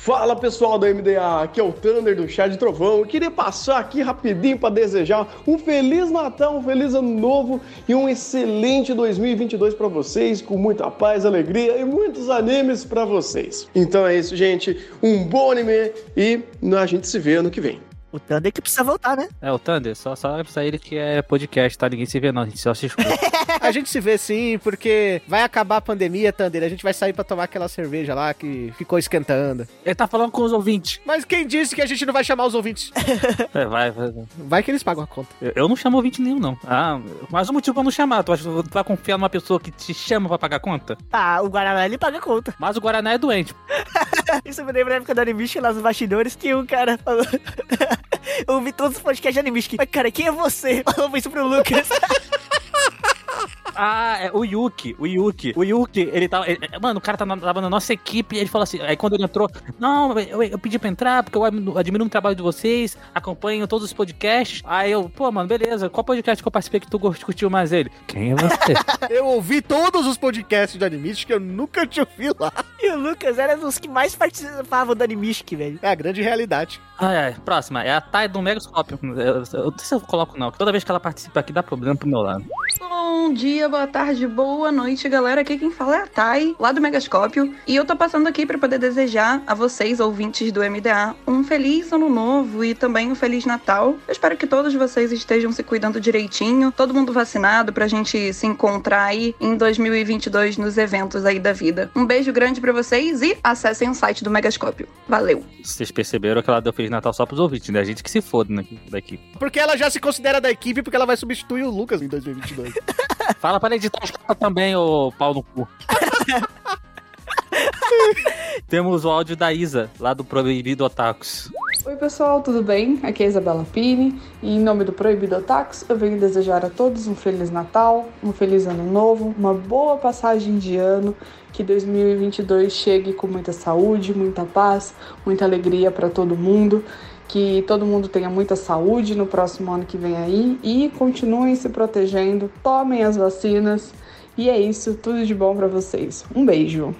Fala pessoal do MDA, aqui é o Thunder do Chá de Trovão. Eu queria passar aqui rapidinho para desejar um feliz Natal, um feliz ano novo e um excelente 2022 para vocês, com muita paz, alegria e muitos animes para vocês. Então é isso, gente. Um bom anime e a gente se vê ano que vem. O Thunder que precisa voltar, né? É, o Thunder, só, só pra ele que é podcast, tá? Ninguém se vê não, a gente só se escuta. (laughs) A gente se vê sim, porque vai acabar a pandemia, Thunder. A gente vai sair pra tomar aquela cerveja lá que ficou esquentando. ele tá falando com os ouvintes. Mas quem disse que a gente não vai chamar os ouvintes? (laughs) É, vai, vai. Vai que eles pagam a conta. Eu, eu não chamo ouvinte nenhum, não. Ah, mas o motivo pra não chamar, tu, acha, tu vai confiar numa pessoa que te chama pra pagar conta? Ah, o Guaraná ele paga conta. Mas o Guaraná é doente. (laughs) Isso me lembra da época do Animistic lá nos bastidores que um cara falou. Eu ouvi todos os podcasts de Animistic. Mas, cara, quem é você? (laughs) Falou isso pro Lucas. (laughs) Ah, é o Yuki, o Yuki. O Yuki, ele tava. ele- mano, o cara tava, tava na nossa equipe e ele falou assim. Aí quando ele entrou, não, eu, eu pedi pra entrar porque eu admiro muito o trabalho de vocês, acompanho todos os podcasts. Aí eu, pô, mano, beleza. Qual podcast que eu participei que tu curtiu mais ele? Quem é você? Eu ouvi todos os podcasts do Animist que eu nunca tinha ouvido lá. E o Lucas era dos que mais participavam do Animistic, velho. É a grande realidade. ai, ai, próxima. É a Thay do Megascópio. Eu, eu, eu não sei se eu coloco, não. Toda vez que ela participa aqui dá problema pro meu lado. Bom dia, boa tarde, boa noite, galera. Aqui quem fala é a Thay, lá do Megascópio. E eu tô passando aqui para poder desejar a vocês, ouvintes do MDA, um feliz ano novo e também um feliz Natal. Eu espero que todos vocês estejam se cuidando direitinho, todo mundo vacinado pra gente se encontrar aí em 2022 nos eventos aí da vida. Um beijo grande pra vocês e acessem o site do Megascópio. Valeu! Vocês perceberam que ela deu Feliz Natal só pros ouvintes, né? A gente que se foda né, daqui. Porque ela já se considera da equipe porque ela vai substituir o Lucas em 2022. (laughs) Fala pra ela editar as capas também, ô pau no cu. (laughs) Temos o áudio da Isa, lá do Proibido Otakus. Oi pessoal, tudo bem? Aqui é a Isabela Pini e em nome do Proibido Otakus eu venho desejar a todos um Feliz Natal, um Feliz Ano Novo, uma boa passagem de ano, que 2022 chegue com muita saúde, muita paz, muita alegria para todo mundo, que todo mundo tenha muita saúde no próximo ano que vem aí e continuem se protegendo, tomem as vacinas e é isso, tudo de bom para vocês. Um beijo!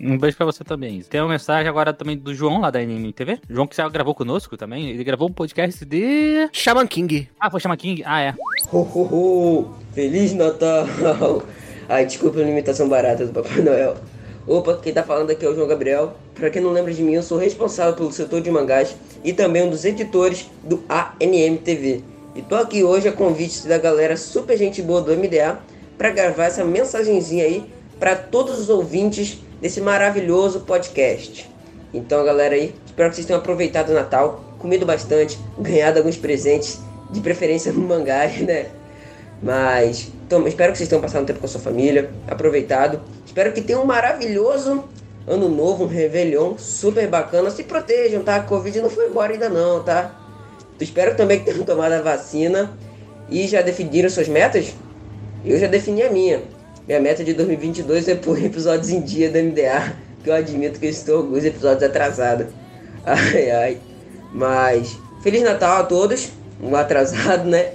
Um beijo pra você também. Tem uma mensagem agora também do João, lá da NM TV. João que já gravou conosco também. Ele gravou um podcast de... Shaman King. Ah, foi Chama King? Ah, é. Ho, ho, ho! Feliz Natal! (laughs) Ai, desculpa a limitação barata do Papai Noel. Opa, quem tá falando aqui é o João Gabriel. Pra quem não lembra de mim, eu sou responsável pelo setor de mangás e também um dos editores do ANM TV. E tô aqui hoje a convite da galera super gente boa do MDA para gravar essa mensagenzinha aí para todos os ouvintes desse maravilhoso podcast. Então, galera aí, espero que vocês tenham aproveitado o Natal, comido bastante, ganhado alguns presentes, de preferência no mangá, (laughs) né? Mas então, espero que vocês tenham passado um tempo com a sua família, aproveitado. Espero que tenham um maravilhoso ano novo, um Réveillon super bacana. Se protejam, tá? A Covid não foi embora ainda não, tá? Espero também que tenham tomado a vacina e já definiram suas metas. Eu já defini a minha. Minha meta de 2022 é por (laughs) episódios em dia da MDA, que eu admito que eu estou alguns episódios atrasado. (laughs) Ai, ai. Mas Feliz Natal a todos, um atrasado, né?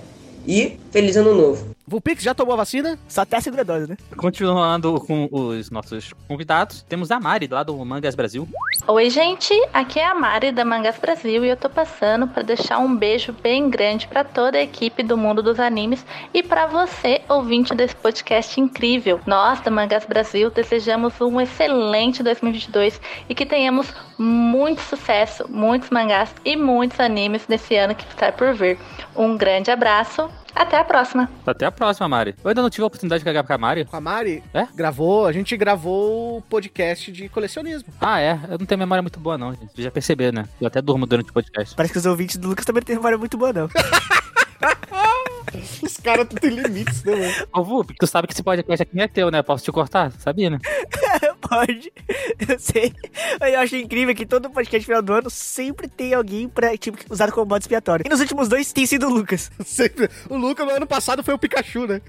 E Feliz Ano Novo. Vulpix já tomou a vacina? Só até a segunda dose, né? Continuando com os nossos convidados, temos a Mari, lá do Mangas Brasil. Oi, gente, aqui é a Mari da Mangas Brasil e eu tô passando para deixar um beijo bem grande para toda a equipe do mundo dos animes e para você, ouvinte desse podcast incrível. Nós da Mangas Brasil desejamos um excelente 2022 e que tenhamos muito sucesso, muitos mangás e muitos animes nesse ano que está por vir. Um grande abraço até a próxima. Até a próxima, Mari. Eu ainda não tive a oportunidade de gravar com a Mari. Com a Mari? É? Gravou, a gente gravou o podcast de colecionismo. Ah, é? Eu não tenho memória muito boa, não, gente. Vocês já perceberam, né? Eu até durmo durante o podcast. Parece que os ouvintes do Lucas também não têm memória muito boa, não. Os caras não têm limites, né, mano? Ô, Vup, tu sabe que esse podcast aqui não é teu, né? Posso te cortar? Sabia, né? Pode. (laughs) Eu sei. Eu acho incrível que todo podcast final do ano sempre tem alguém pra, tipo, usado como bode expiatório. E nos últimos dois tem sido o Lucas. (laughs) Sempre. O Lucas no ano passado foi o Pikachu, né?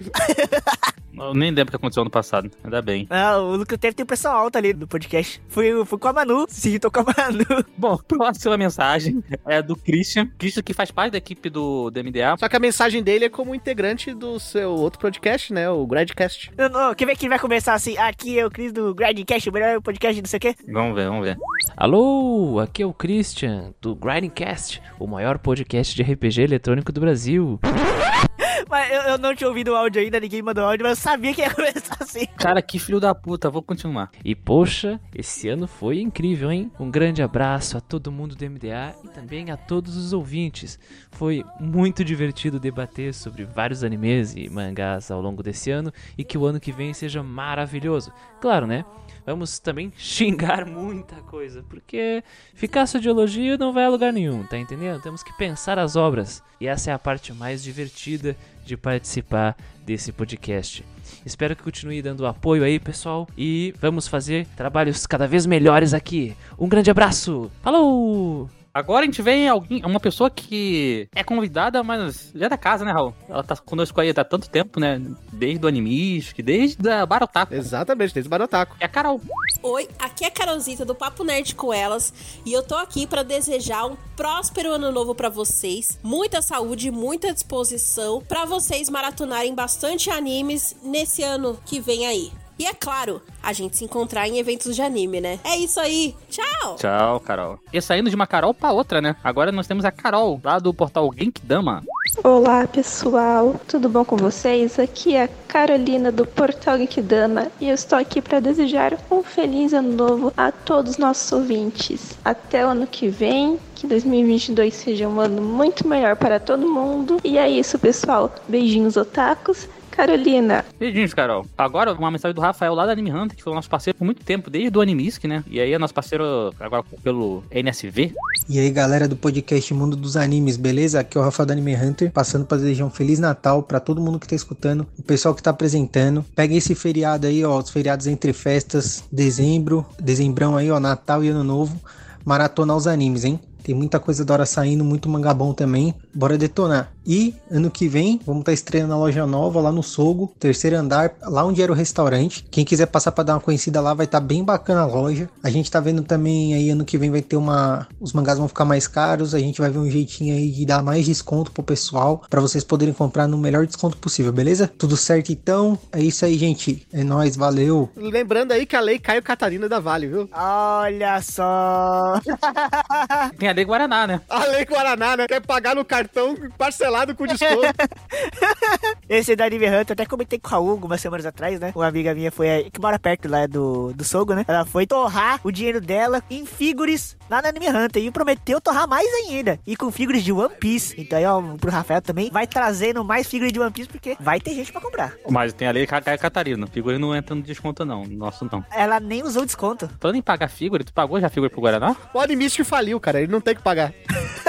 Eu nem lembro o que aconteceu ano passado. Ainda bem. Ah, o Lucas teve pressão alta ali no podcast. Fui, fui com a Manu, (laughs) se irritou com a Manu. Bom, próxima mensagem é do Christian. Christian que faz parte da equipe do, do MDA. Só que a mensagem dele é como integrante do seu outro podcast, né? O Gradcast. Não, não, quer ver que vai começar assim? Aqui é o Cris do Gradcast, o melhor podcast não sei o quê? Vamos ver, vamos ver. Alô, aqui é o Christian do Grindcast, o maior podcast de RPG eletrônico do Brasil. (laughs) Mas eu, eu não tinha ouvido o áudio ainda, ninguém mandou áudio, mas eu sabia que ia (laughs) começar assim. Cara, que filho da puta, vou continuar. E poxa, esse ano foi incrível, hein? Um grande abraço a todo mundo do MDA e também a todos os ouvintes. Foi muito divertido debater sobre vários animes e mangás ao longo desse ano e que o ano que vem seja maravilhoso. Claro, né? Vamos também (laughs) xingar muita coisa, porque ficar só de elogio não vai a lugar nenhum, tá entendendo? Temos que pensar as obras. E essa é a parte mais divertida de participar desse podcast. Espero que continue dando apoio aí, pessoal, e vamos fazer trabalhos cada vez melhores aqui. Um grande abraço. Falou! Agora a gente vem alguém, uma pessoa que é convidada, mas já é da casa, né, Raul? Ela tá conosco aí há tanto tempo, né? Desde o Animistic, desde a Barotaco. Exatamente, desde o Barotaco. É a Carol. Oi, aqui é a Carolzita do Papo Nerd com elas e eu tô aqui para desejar um próspero ano novo para vocês, muita saúde, muita disposição para vocês maratonarem bastante animes nesse ano que vem aí. E é claro, a gente se encontrar em eventos de anime, né? É isso aí. Tchau! Tchau, Carol. E saindo de uma Carol pra outra, né? Agora nós temos a Carol, lá do portal Genkidama. Olá, pessoal. Tudo bom com vocês? Aqui é a Carolina do Portal Genkidama e eu estou aqui para desejar um feliz ano novo a todos os nossos ouvintes. Até o ano que vem, que 2022 seja um ano muito melhor para todo mundo. E é isso, pessoal. Beijinhos, otakus. Carolina. Beijinhos, Carol. Agora, uma mensagem do Rafael lá da Anime Hunter, que foi o nosso parceiro por muito tempo, desde o Animisc, né? E aí é nosso parceiro agora pelo NSV. E aí, galera do podcast Mundo dos Animes, beleza? Aqui é o Rafael da Anime Hunter, passando para desejar um Feliz Natal para todo mundo que tá escutando, o pessoal que tá apresentando. Pega esse feriado aí, ó, os feriados entre festas, dezembro, dezembrão aí, ó, Natal e Ano Novo. Maratonar os animes, hein? Tem muita coisa da hora saindo, muito mangá bom também. Bora detonar. E ano que vem, vamos estar tá estreando a loja nova lá no Sogo, terceiro andar, lá onde era o restaurante. Quem quiser passar para dar uma conhecida lá, vai estar tá bem bacana a loja. A gente tá vendo também aí ano que vem vai ter uma. Os mangás vão ficar mais caros. A gente vai ver um jeitinho aí de dar mais desconto pro pessoal, para vocês poderem comprar no melhor desconto possível, beleza? Tudo certo então? É isso aí, gente. É nóis, valeu. Lembrando aí que a lei Caio Catarina da Vale, viu? Olha só! Tem a lei Guaraná, né? A lei Guaraná, né? Quer pagar no cartão parcelado com desconto. (laughs) Esse da Anime Hunter, eu até comentei com o Raul algumas semanas atrás, né? Uma amiga minha foi aí, que mora perto lá do, do Sogo, né? Ela foi torrar o dinheiro dela em figures lá na Anime Hunter e prometeu torrar mais ainda. E com figures de One Piece. Então aí, ó, pro Rafael também, vai trazendo mais figures de One Piece porque vai ter gente pra comprar. Mas tem a lei Catarina. Figure não entra no desconto, não. Nosso não. Ela nem usou desconto. Falando em pagar figure, tu pagou já figure pro Guaraná? O Animist faliu, cara. Ele não tem que pagar.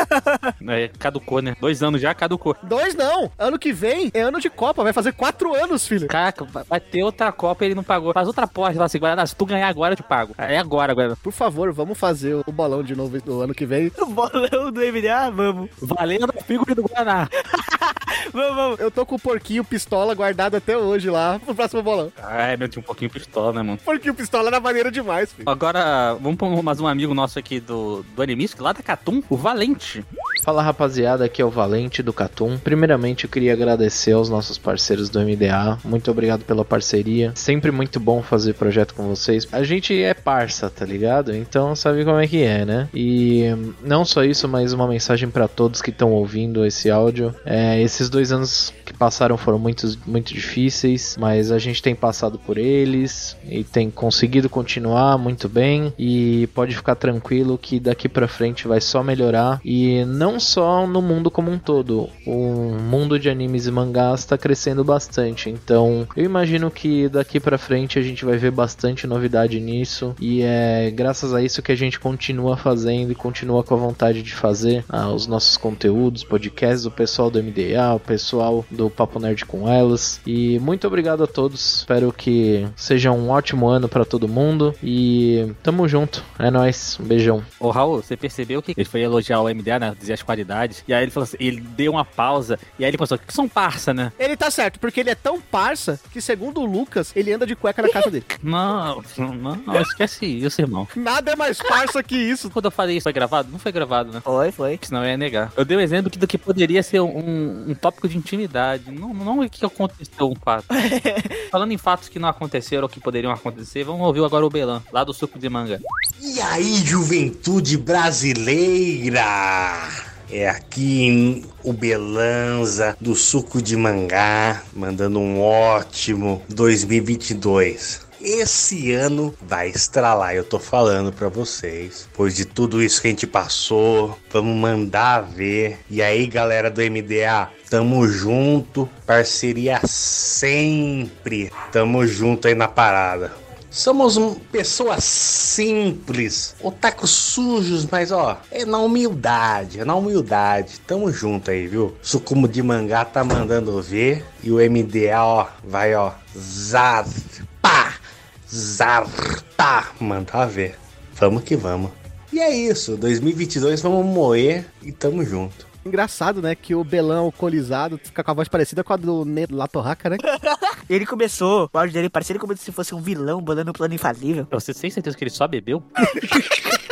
(laughs) é, caducou, né? Dois anos já caducou. Dois não. Ano que vem é ano de Copa. Vai fazer quatro anos, filho. Caraca, vai ter outra Copa e ele não pagou. Faz outra porta. Fala assim, Guaraná, se tu ganhar agora, eu te pago. É agora, Guaraná. Por favor, vamos fazer o bolão de novo do ano que vem. O bolão do MDA, vamos. Valendo a figura do Guaraná. (laughs) vamos, vamos. Eu tô com o porquinho pistola guardado até hoje lá pro próximo bolão. Ah, é, meu, tinha um pouquinho pistola, né, mano? Porquinho pistola era maneiro demais, filho. Agora, vamos pra mais um amigo nosso aqui do, do Animistic, lá da Catum, o Valente. Fala rapaziada, aqui é o Valente do Catum. Primeiramente eu queria agradecer aos nossos parceiros do MDA. Muito obrigado pela parceria. Sempre muito bom fazer projeto com vocês. A gente é parça, tá ligado? Então sabe como é que é, né? E não só isso, mas uma mensagem para todos que estão ouvindo esse áudio. É, esses dois anos que passaram foram muito, muito difíceis, mas a gente tem passado por eles e tem conseguido continuar muito bem. E pode ficar tranquilo que daqui para frente vai só melhorar. E não só no mundo como um todo. O mundo de animes e mangás está crescendo bastante. Então, eu imagino que daqui para frente a gente vai ver bastante novidade nisso e é graças a isso que a gente continua fazendo e continua com a vontade de fazer ah, os nossos conteúdos, podcasts, o pessoal do MDA, o pessoal do Papo Nerd com elas. E muito obrigado a todos. Espero que seja um ótimo ano para todo mundo e tamo junto. É nóis. Um beijão. Ô Raul, você percebeu que ele foi elogiar o MDA, né? Dizer as qualidades. E aí ele falou assim, ele deu uma pausa. E aí ele pensou, que são parça, né? Ele tá certo, porque ele é tão parça que, segundo o Lucas, ele anda de cueca na casa dele. (laughs) Não, não, não, esquece isso, irmão. Nada é mais parça que isso. Quando eu falei isso, foi gravado? Não foi gravado, né? Foi, foi. Senão eu ia negar. Eu dei um exemplo do que poderia ser um, um tópico de intimidade. Não, não o que aconteceu um fato. (laughs) Falando em fatos que não aconteceram ou que poderiam acontecer, vamos ouvir agora o Belan, lá do suco de manga. E aí, juventude brasileira? É aqui o Belanza do Suco de Mangá, mandando um ótimo 2022. Esse ano vai estralar, eu tô falando pra vocês. Pois de tudo isso que a gente passou, vamos mandar ver. E aí, galera do MDA, tamo junto, parceria sempre. Tamo junto aí na parada. Somos pessoas simples, otakus sujos, mas ó, é na humildade, é na humildade. Tamo junto aí, viu? Sucumo de mangá tá mandando ver e o MDA, ó, vai ó, zarpa, zarta, mandar ver. Vamos que vamos. E é isso, 2022 vamos moer e tamo junto. Engraçado, né? Que o Belão alcoolizado fica com a voz parecida com a do Ned Latorraca, né? (laughs) ele começou, o áudio dele parecia como se fosse um vilão bolando um plano infalível. Você tem certeza que ele só bebeu? (laughs)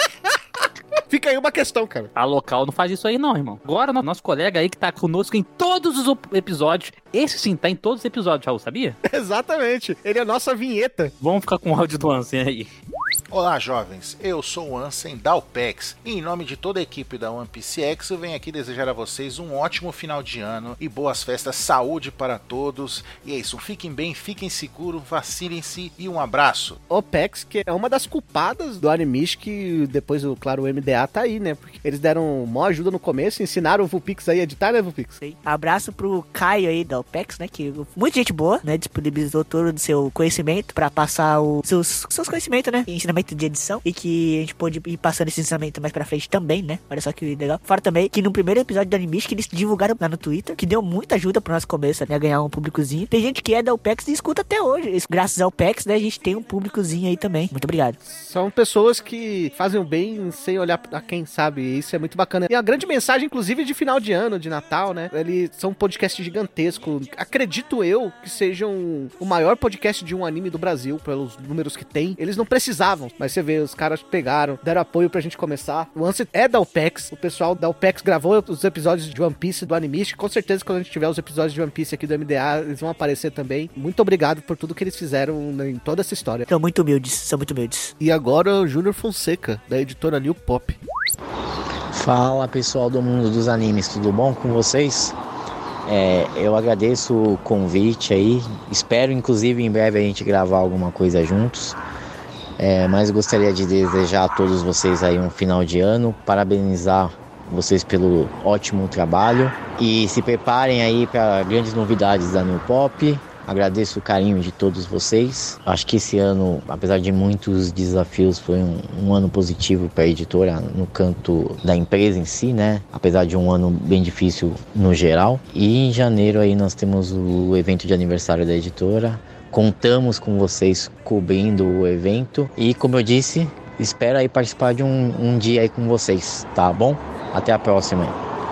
Fica aí uma questão, cara. A local não faz isso aí, não, irmão. Agora, nosso colega aí que tá conosco em todos os episódios. Esse sim, tá em todos os episódios, Raul, sabia? (laughs) Exatamente. Ele é a nossa vinheta. Vamos ficar com o áudio do Ansem aí. Olá, jovens. Eu sou o Ansem da UPEX e, em nome de toda a equipe da One Piece X, eu venho aqui desejar a vocês um ótimo final de ano e boas festas, saúde para todos. E é isso, fiquem bem, fiquem seguros, vacinem-se e um abraço. OPEX, que é uma das culpadas do Animish, que depois, claro, o MDA tá aí, né? Porque eles deram maior ajuda no começo, ensinaram o Vulpix aí a editar, né, Vulpix? Sim. Abraço pro Caio aí da OPEX, né? Que muita gente boa, né? Disponibilizou todo o seu conhecimento para passar os seus, seus conhecimentos, né? Ensinamento de edição e que a gente pode ir passando esse ensinamento mais pra frente também, né? Olha só que legal. Fora também que no primeiro episódio do Animes que eles divulgaram lá no Twitter, que deu muita ajuda pro nosso começo, né? Ganhar um públicozinho. Tem gente que é da OPEX e escuta até hoje. Graças ao OPEX, né? A gente tem um públicozinho aí também. Muito obrigado. São pessoas que fazem o bem sem olhar a quem sabe. Isso é muito bacana. E a grande mensagem, inclusive, de final de ano, de Natal, né? Eles são um podcast gigantesco. Acredito eu que sejam o maior podcast de um anime do Brasil, pelos números que tem. Eles não precisavam, mas você vê, os caras pegaram, deram apoio pra gente começar. O Ansem é da OPEX, o pessoal da OPEX gravou os episódios de One Piece do Animist. Com certeza, quando a gente tiver os episódios de One Piece aqui do MDA, eles vão aparecer também. Muito obrigado por tudo que eles fizeram em toda essa história. São muito humildes, são muito humildes. E agora o Júnior Fonseca, da editora New Pop. Fala pessoal do mundo dos animes, tudo bom com vocês? É, eu agradeço o convite aí. Espero, inclusive, em breve a gente gravar alguma coisa juntos. É, mas gostaria de desejar a todos vocês aí um final de ano, parabenizar vocês pelo ótimo trabalho e se preparem aí para grandes novidades da New Pop. Agradeço o carinho de todos vocês. Acho que esse ano, apesar de muitos desafios, foi um, um ano positivo para a editora no canto da empresa em si, né? Apesar de um ano bem difícil no geral. E em janeiro aí nós temos o evento de aniversário da editora. Contamos com vocês cobrindo o evento e, como eu disse, espero aí participar de um, um dia aí com vocês, tá bom? Até a próxima.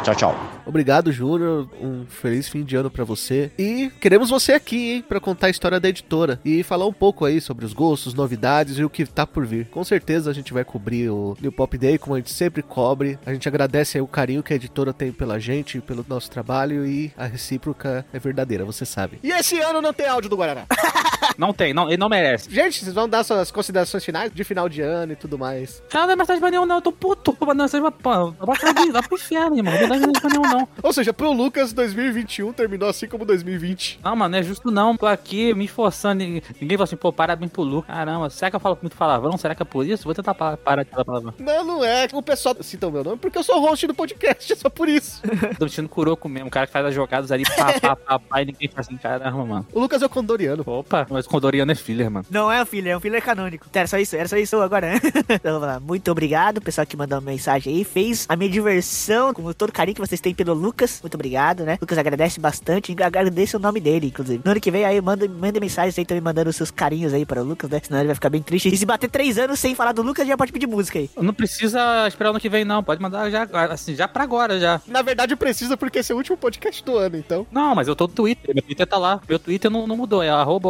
Tchau, tchau. Obrigado, Júnior. Um feliz fim de ano pra você. E queremos você aqui, hein, pra contar a história da editora e falar um pouco aí sobre os gostos, novidades e o que tá por vir. Com certeza a gente vai cobrir o New Pop Day, como a gente sempre cobre. A gente agradece o carinho que a editora tem pela gente, pelo nosso trabalho e a recíproca é verdadeira, você sabe. E esse ano não tem áudio do Guaraná. (laughs) Não tem, não, ele não merece. Gente, vocês vão dar suas considerações finais de final de ano e tudo mais. Cara, não é mensagem pra nenhum, não. Eu tô puto. Não, você vai, pô, vai, pra- pro inferno, irmão. Não é mensagem pra nenhum, não. Ou seja, pro Lucas, 2021 terminou assim como 2020. Não, mano, não é justo não. Tô aqui me esforçando. Ninguém ninguém fala assim, pô, parabéns pro Lu. Caramba, será que eu falo muito palavrão? Será que é por isso? Vou tentar pa- parar de falar palavrão. Não, não é. O pessoal cita o meu nome porque eu sou host do podcast, (laughs) é só por isso. (laughs) Tô vestindo Kuroko mesmo, o cara que faz as jogadas ali, pá, pá, pá, pá, e ninguém faz assim, caramba, mano. O Lucas é o Condoriano. Opa, mas o Condoriano é filler, mano. Não é um filler, é um filler canônico. Então, era só isso, era só isso agora. né? (laughs) então vamos lá. Muito obrigado, pessoal que mandou uma mensagem aí. Fez a minha diversão com todo o carinho que vocês têm pelo Lucas. Muito obrigado, né? Lucas agradece bastante. Agradeço o nome dele, inclusive. No ano que vem aí, manda, manda mensagens aí também mandando os seus carinhos aí para o Lucas, né? Senão ele vai ficar bem triste. E se bater três anos sem falar do Lucas, já pode pedir música aí. Não precisa esperar o ano que vem, não. Pode mandar já, assim, já pra agora, já. Na verdade, precisa porque esse é o último podcast do ano, então. Não, mas eu tô no Twitter. Meu Twitter tá lá. Meu Twitter não, não mudou. É arroba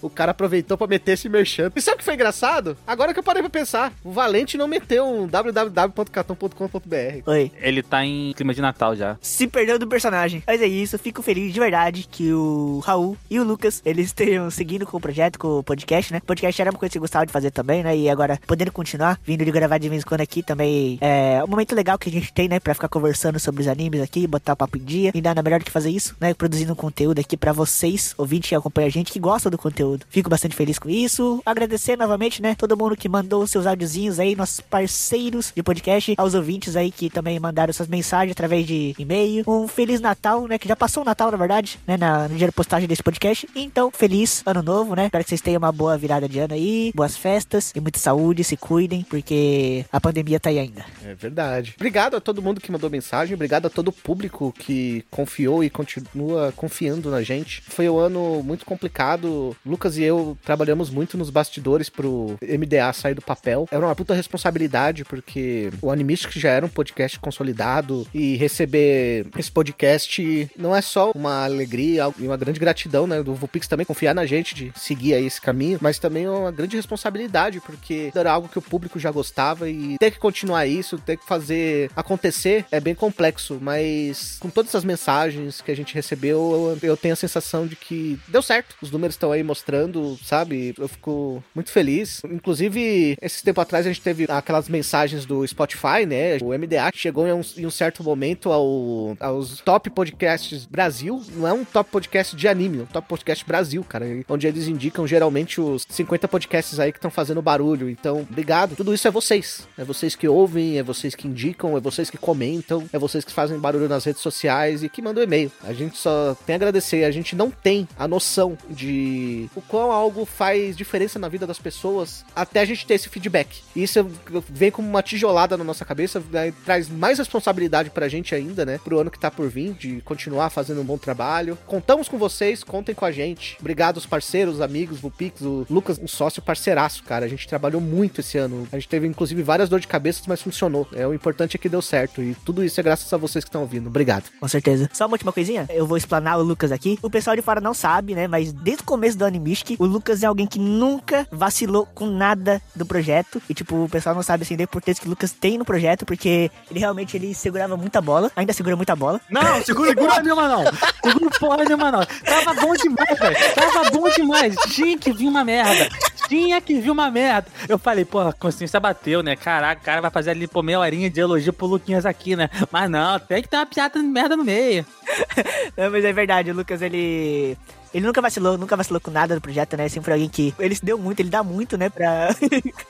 o cara aproveitou pra meter esse merchan. E sabe o que foi engraçado? Agora que eu parei pra pensar, o Valente não meteu um www.cartão.com.br. Oi. Ele tá em clima de Natal já. se perdeu do personagem. Mas é isso, fico feliz de verdade que o Raul e o Lucas, eles estejam seguindo com o projeto, com o podcast, né? O podcast era uma coisa que eu gostava de fazer também, né? E agora, podendo continuar, vindo de gravar de vez em quando aqui também, é um momento legal que a gente tem, né? Pra ficar conversando sobre os animes aqui, botar o papo em dia. E nada melhor do que fazer isso, né? Produzindo um conteúdo aqui pra vocês, ouvintes que acompanham a gente, que gostam do conteúdo. Fico bastante feliz com isso. Agradecer novamente, né? Todo mundo que mandou seus áudiozinhos aí, nossos parceiros de podcast, aos ouvintes aí que também mandaram suas mensagens através de e-mail. Um Feliz Natal, né? Que já passou o Natal, na verdade, né? Na, no dia da postagem desse podcast. Então, feliz ano novo, né? Espero que vocês tenham uma boa virada de ano aí, boas festas e muita saúde, se cuidem, porque a pandemia tá aí ainda. É verdade. Obrigado a todo mundo que mandou mensagem, obrigado a todo o público que confiou e continua confiando na gente. Foi um ano muito complicado. Lucas e eu trabalhamos muito nos bastidores pro MDA sair do papel. Era uma puta responsabilidade, porque o Animistic já era um podcast consolidado e receber esse podcast não é só uma alegria e uma grande gratidão, né? Do Vupix também confiar na gente de seguir aí esse caminho, mas também é uma grande responsabilidade, porque era algo que o público já gostava e ter que continuar isso, ter que fazer acontecer é bem complexo, mas com todas essas mensagens que a gente recebeu, eu, eu tenho a sensação de que deu certo. Os números estão aí mostrando, sabe? Eu fico muito feliz. Inclusive, esse tempo atrás a gente teve aquelas mensagens do Spotify, né? O MDA chegou em um, em um certo momento ao, aos top podcasts Brasil. Não é um top podcast de anime, é um top podcast Brasil, cara. Onde eles indicam geralmente os 50 podcasts aí que estão fazendo barulho. Então, obrigado. Tudo isso é vocês. É vocês que ouvem, é vocês que indicam, é vocês que comentam, é vocês que fazem barulho nas redes sociais e que mandam e-mail. A gente só tem a agradecer. A gente não tem a noção de o quão algo faz diferença na vida das pessoas até a gente ter esse feedback. E isso vem como uma tijolada na nossa cabeça, né, traz mais responsabilidade pra gente ainda, né? Pro ano que tá por vir, de continuar fazendo um bom trabalho. Contamos com vocês, contem com a gente. Obrigado aos parceiros, amigos, Vupix, o Lucas, um sócio parceiraço, cara. A gente trabalhou muito esse ano. A gente teve, inclusive, várias dores de cabeça, mas funcionou. É, o importante é que deu certo. E tudo isso é graças a vocês que estão ouvindo. Obrigado. Com certeza. Só uma última coisinha, eu vou explanar o Lucas aqui. O pessoal de fora não sabe, né? Mas desde o começo do Animistic, o Lucas é alguém que nunca vacilou com nada do projeto. E, tipo, o pessoal não sabe, assim, da importância que o Lucas tem no projeto, porque ele realmente ele segurava muita bola, ainda segura muita bola. Não, segura (laughs) porra nenhuma não. Segura porra nenhuma não. Tava bom demais, velho. Tava bom demais. Tinha que vir uma merda. Tinha que vir uma merda. Eu falei, porra, a consciência bateu, né? Caraca, o cara vai fazer ali, pô, meia horinha de elogio pro Luquinhas aqui, né? Mas não, tem que ter uma piada de merda no meio. (laughs) Não, mas é verdade, o Lucas, ele. Ele nunca vacilou, nunca vacilou com nada do projeto, né? Sempre foi alguém que. Ele se deu muito, ele dá muito, né? Pra.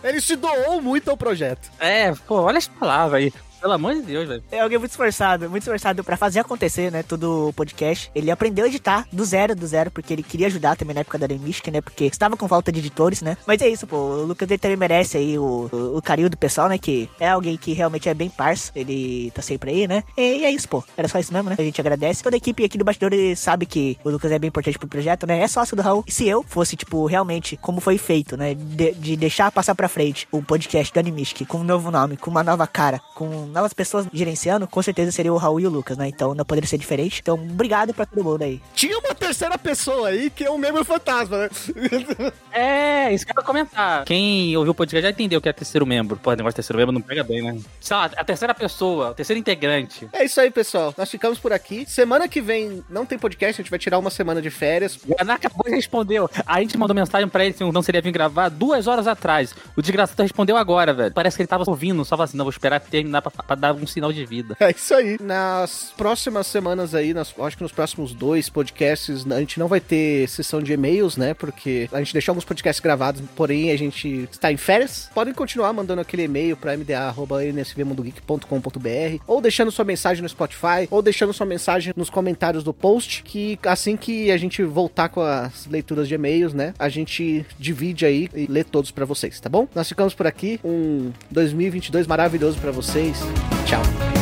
ele se doou muito ao projeto. É, pô, olha as palavras aí. Pelo amor de Deus, velho. É alguém muito esforçado, muito esforçado pra fazer acontecer, né? Todo o podcast. Ele aprendeu a editar do zero, do zero, porque ele queria ajudar também na época da Mística, né? Porque estava com falta de editores, né? Mas é isso, pô. O Lucas ele também merece aí o, o, o carinho do pessoal, né? Que é alguém que realmente é bem parça. Ele tá sempre aí, né? E, é isso, pô. Era só isso mesmo, né? A gente agradece. Toda a equipe aqui do bastidor sabe que o Lucas é bem importante pro projeto, né? É sócio do Raul. E se eu fosse, tipo, realmente, como foi feito, né? De, de deixar passar pra frente o podcast do Animistic com um novo nome, com uma nova cara, com novas pessoas gerenciando, com certeza seria o Raul e o Lucas, né? Então não poderia ser diferente. Então, obrigado pra todo mundo aí. Tinha uma terceira pessoa aí que é um membro fantasma, né? (laughs) É, isso que eu ia comentar. Quem ouviu o podcast já entendeu que é terceiro membro. Pô, negócio de terceiro membro não pega bem, né? Sei lá, a terceira pessoa, o terceiro integrante. É isso aí, pessoal. Nós ficamos por aqui. Semana que vem não tem podcast, a gente vai tirar uma semana de férias. O Guaraná acabou e respondeu. A gente mandou mensagem pra ele se não seria vir gravar duas horas atrás. O desgraçado respondeu agora, velho. Parece que ele tava ouvindo, só assim, não, vou esperar terminar pra, pra dar um sinal de vida. É isso aí. Nas próximas semanas aí, nas, acho que nos próximos dois podcasts, a gente não vai ter sessão de e-mails, né? Porque a gente deixou alguns podcasts gravados, porém a gente está em férias. Podem continuar mandando aquele e-mail para mda.nsvmundogeek.com.br ou deixando sua mensagem no Spotify ou deixando sua mensagem nos comentários do post, que assim que a gente voltar com as leituras de e-mails, né? A gente divide aí e lê todos para vocês, tá bom? Nós ficamos por aqui. Um 2022 maravilhoso para vocês. Tchau.